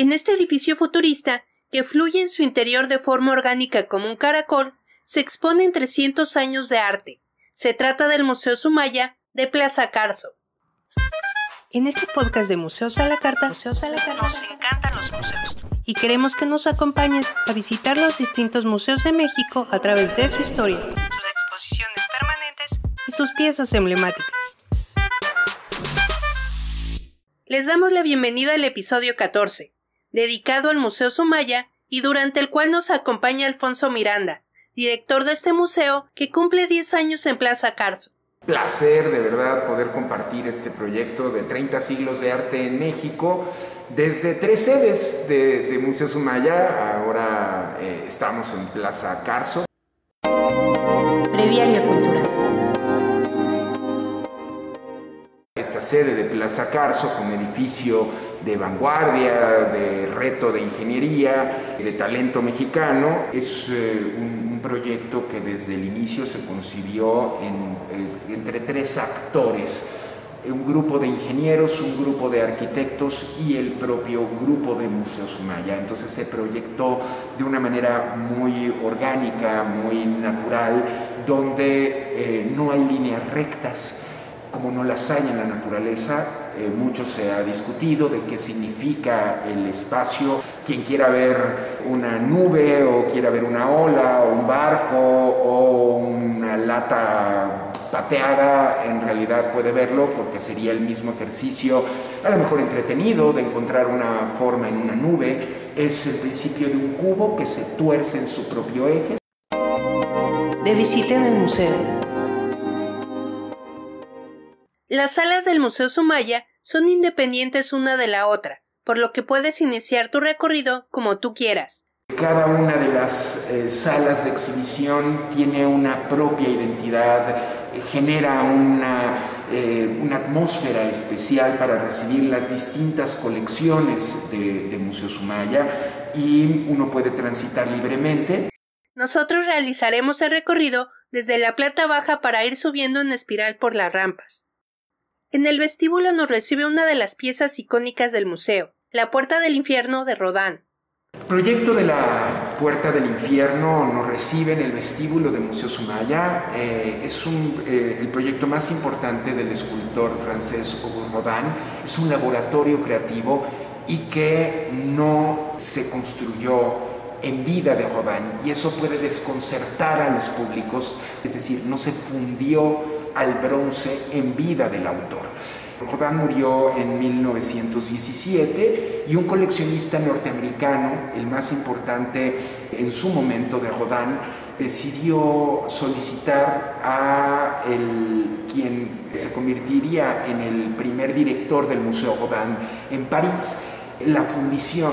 En este edificio futurista, que fluye en su interior de forma orgánica como un caracol, se exponen 300 años de arte. Se trata del Museo Sumaya de Plaza Carso. En este podcast de Museos a la Carta, Museos a la Carta, nos encantan los museos y queremos que nos acompañes a visitar los distintos museos de México a través de su historia, sus exposiciones permanentes y sus piezas emblemáticas. Les damos la bienvenida al episodio 14, dedicado al Museo Sumaya y durante el cual nos acompaña Alfonso Miranda, director de este museo que cumple 10 años en Plaza Carso. Placer de verdad poder compartir este proyecto de 30 siglos de arte en México desde tres sedes de, Museo Sumaya. Ahora eh, estamos en Plaza Carso. Cultural. Esta sede de Plaza Carso, con edificio de vanguardia, de reto de ingeniería, de talento mexicano, es eh, un, proyecto que desde el inicio se concibió eh, entre tres actores un grupo de ingenieros, un grupo de arquitectos y el propio grupo de Museos Sumaya. Entonces se proyectó de una manera muy orgánica, muy natural, donde eh, no hay líneas rectas como no las hay en la naturaleza, eh, mucho se ha discutido de qué significa el espacio. Quien quiera ver una nube o quiera ver una ola o un barco o una lata pateada, en realidad puede verlo porque sería el mismo ejercicio, a lo mejor entretenido, de encontrar una forma en una nube. Es el principio de un cubo que se tuerce en su propio eje. De visita en el museo. Las salas del Museo Sumaya son independientes una de la otra, por lo que puedes iniciar tu recorrido como tú quieras. Cada una de las eh, salas de exhibición tiene una propia identidad, genera una, eh, una, atmósfera especial para recibir las distintas colecciones de, de Museo Sumaya y uno puede transitar libremente. Nosotros realizaremos el recorrido desde la plata baja para ir subiendo en espiral por las rampas. En el vestíbulo nos recibe una de las piezas icónicas del museo, la Puerta del Infierno de Rodin. El proyecto de la Puerta del Infierno nos recibe en el vestíbulo del Museo Sumaya. Eh, es eh, el proyecto más importante del escultor francés Auguste Rodin. Es un laboratorio creativo y que no se construyó en vida de Rodin y eso puede desconcertar a los públicos, es decir, no se fundió al bronce en vida del autor. Rodin murió en 1917 y un coleccionista norteamericano, el más importante en su momento de Rodin, decidió solicitar a el, quien se convertiría en el primer director del Museo Rodin en París, la fundición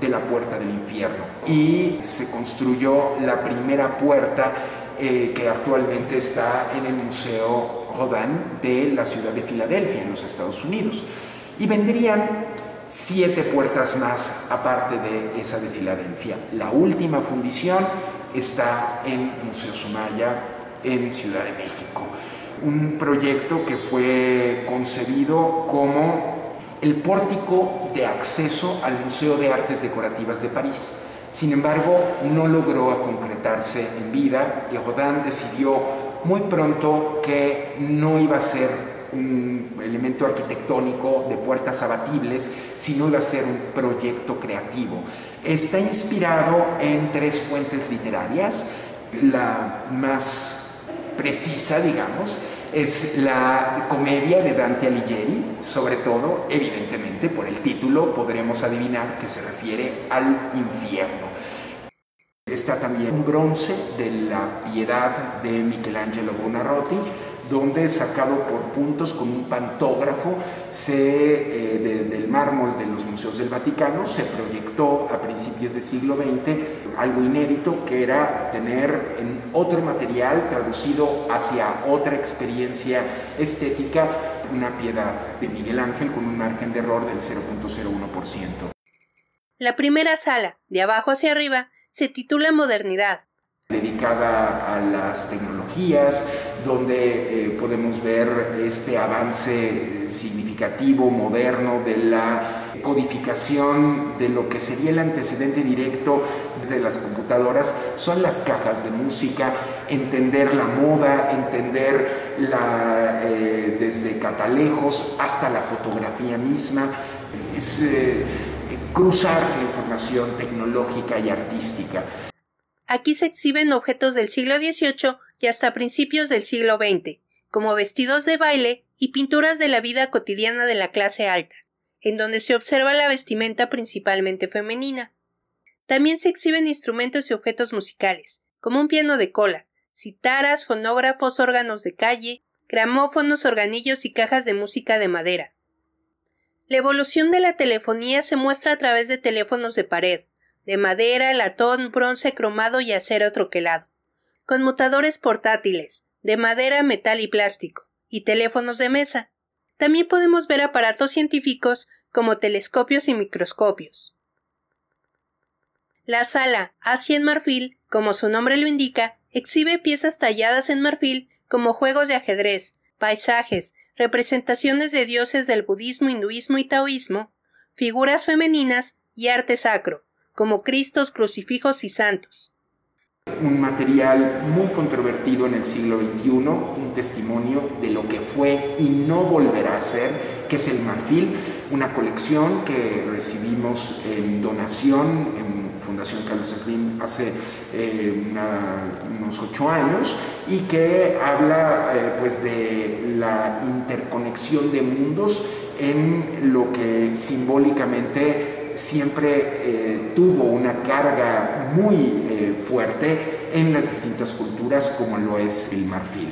de la Puerta del Infierno. Y se construyó la primera puerta eh, que actualmente está en el Museo Rodin de la ciudad de Filadelfia, en los Estados Unidos. Y vendrían siete puertas más aparte de esa de Filadelfia. La última fundición está en Museo Sumaya, en Ciudad de México. Un proyecto que fue concebido como el pórtico de acceso al Museo de Artes Decorativas de París sin embargo, no logró concretarse en vida y Rodin decidió muy pronto que no iba a ser un elemento arquitectónico de puertas abatibles, sino iba a ser un proyecto creativo. Está inspirado en tres fuentes literarias, la más precisa, digamos, es la comedia de Dante Alighieri, sobre todo, evidentemente, por el título podremos adivinar que se refiere al infierno. Está también un bronce de la piedad de Michelangelo Buonarroti, donde sacado por puntos con un pantógrafo se, eh, del mármol de los museos del Vaticano se proyectó a principios del siglo XX algo inédito que era tener en otro material traducido hacia otra experiencia estética una piedad de Miguel Ángel con un margen de error del 0.01%. La primera sala, de abajo hacia arriba, se titula Modernidad dedicada a las tecnologías, donde eh, podemos ver este avance significativo, moderno de la codificación de lo que sería el antecedente directo de las computadoras son las cajas de música, entender la moda, entender la, eh, desde catalejos hasta la fotografía misma, es eh, cruzar la información tecnológica y artística. Aquí se exhiben objetos del siglo XVIII y hasta principios del siglo XX, como vestidos de baile y pinturas de la vida cotidiana de la clase alta, en donde se observa la vestimenta principalmente femenina. También se exhiben instrumentos y objetos musicales, como un piano de cola, citaras, fonógrafos, órganos de calle, gramófonos, organillos y cajas de música de madera. La evolución de la telefonía se muestra a través de teléfonos de pared, de madera, latón, bronce cromado y acero troquelado, conmutadores portátiles, de madera, metal y plástico, y teléfonos de mesa. También podemos ver aparatos científicos como telescopios y microscopios. La sala Asia en marfil, como su nombre lo indica, exhibe piezas talladas en marfil como juegos de ajedrez, paisajes, representaciones de dioses del budismo, hinduismo y taoísmo, figuras femeninas y arte sacro, como Cristos, crucifijos y santos. Un material muy controvertido en el siglo XXI, un testimonio de lo que fue y no volverá a ser, que es el marfil, una colección que recibimos en donación en Fundación Carlos Slim hace eh, unos ocho años y que habla eh, pues de la interconexión de mundos en lo que simbólicamente siempre eh, tuvo una carga muy eh, fuerte en las distintas culturas como lo es el marfil.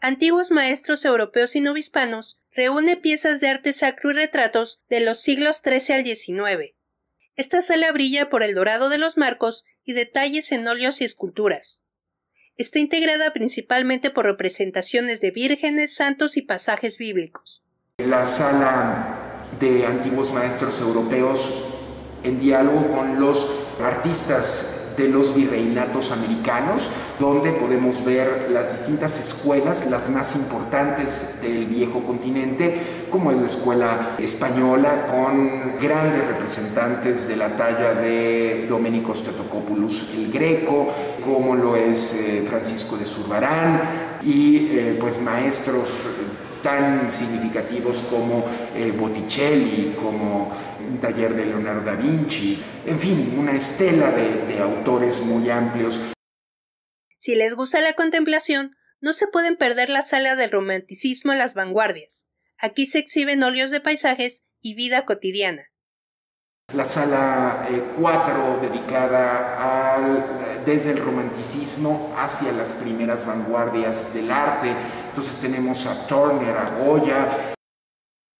Antiguos maestros europeos y novispanos reúne piezas de arte sacro y retratos de los siglos XIII al XIX. Esta sala brilla por el dorado de los marcos y detalles en óleos y esculturas. Está integrada principalmente por representaciones de vírgenes, santos y pasajes bíblicos. La sala de antiguos maestros europeos en diálogo con los artistas de los virreinatos americanos, donde podemos ver las distintas escuelas, las más importantes del viejo continente, como es la escuela española, con grandes representantes de la talla de Domenico Statokopoulos el Greco, como lo es eh, Francisco de Zurbarán, y eh, pues maestros tan significativos como eh, Botticelli, como un taller de Leonardo da Vinci, en fin, una estela de, de autores muy amplios. Si les gusta la contemplación, no se pueden perder la sala del romanticismo las vanguardias. Aquí se exhiben óleos de paisajes y vida cotidiana. La sala 4 eh, dedicada al, desde el romanticismo hacia las primeras vanguardias del arte. Entonces tenemos a Turner, a Goya,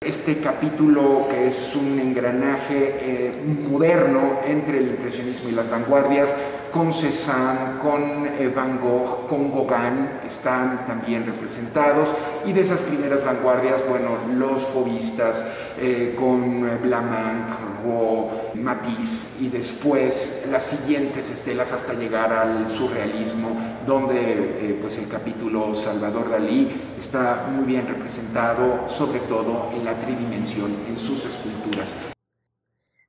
este capítulo que es un engranaje eh, moderno entre el impresionismo y las vanguardias, con Cézanne, con eh, Van Gogh, con Gauguin, están también representados, y de esas primeras vanguardias, bueno, los fobistas, eh, con Blamanc, Rouault, Matisse, y después las siguientes estelas hasta llegar al surrealismo, donde pues el capítulo Salvador Dalí está muy bien representado, sobre todo en la tridimensión en sus esculturas.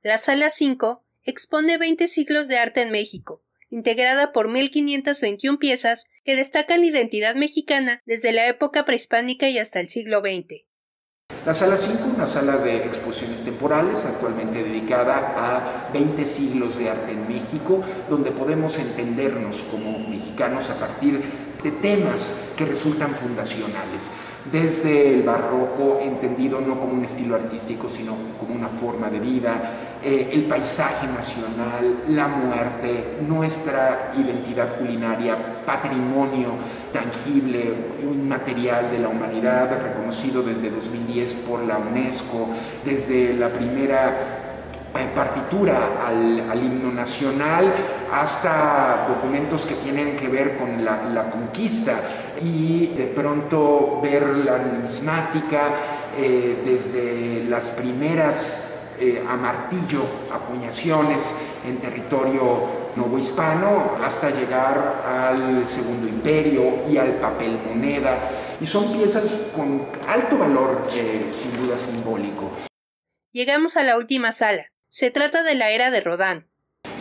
La sala 5 expone 20 siglos de arte en México, integrada por 1521 piezas que destacan la identidad mexicana desde la época prehispánica y hasta el siglo XX. La sala 5, una sala de exposiciones temporales, actualmente dedicada a 20 siglos de arte en México, donde podemos entendernos como mexicanos a partir de temas que resultan fundacionales desde el barroco, entendido no como un estilo artístico, sino como una forma de vida, eh, el paisaje nacional, la muerte, nuestra identidad culinaria, patrimonio tangible, inmaterial de la humanidad, reconocido desde 2010 por la UNESCO, desde la primera partitura al, himno nacional hasta documentos que tienen que ver con la conquista y de pronto ver la numismática eh, desde las primeras eh, a martillo acuñaciones en territorio novohispano hasta llegar al Segundo Imperio y al papel moneda. Y son piezas con alto valor, eh, sin duda simbólico. Llegamos a la última sala. Se trata de la era de Rodin.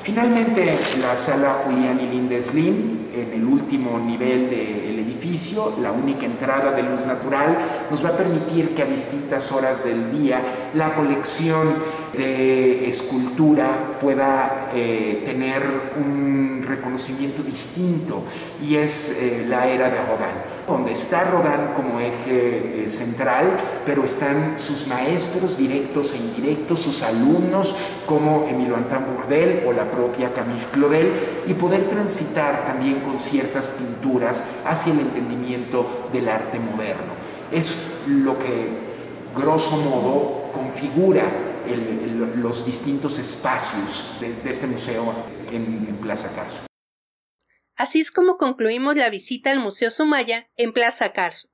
Finalmente, la sala Julián y Linda en el último nivel del edificio, la única entrada de luz natural, nos va a permitir que a distintas horas del día la colección de escultura pueda eh, tener un reconocimiento distinto y es eh, la era de Rodin donde está Rodin como eje eh, central, pero están sus maestros directos e indirectos, sus alumnos como Emilio Antin Bourdel o la propia Camille Claudel, y poder transitar también con ciertas pinturas hacia el entendimiento del arte moderno. Es lo que, grosso modo, configura los distintos espacios de, este museo en, en Plaza Carso. Así es como concluimos la visita al Museo Sumaya en Plaza Carso.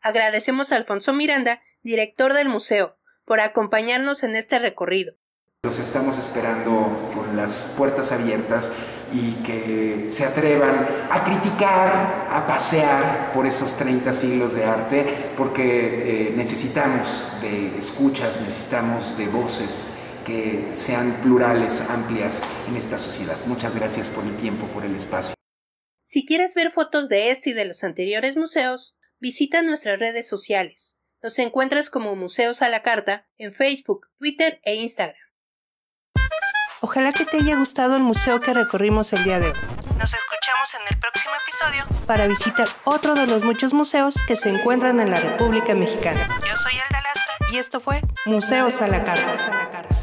Agradecemos a Alfonso Miranda, director del museo, por acompañarnos en este recorrido. Los estamos esperando con las puertas abiertas y que se atrevan a criticar, a pasear por esos 30 siglos de arte, porque eh, necesitamos de escuchas, necesitamos de voces que sean plurales, amplias en esta sociedad. Muchas gracias por el tiempo, por el espacio. Si quieres ver fotos de este y de los anteriores museos, visita nuestras redes sociales. Nos encuentras como Museos a la Carta en Facebook, Twitter e Instagram. Ojalá que te haya gustado el museo que recorrimos el día de hoy. Nos escuchamos en el próximo episodio para visitar otro de los muchos museos que se encuentran en la República Mexicana. Yo soy Alda Lastra y esto fue Museos a la Carta.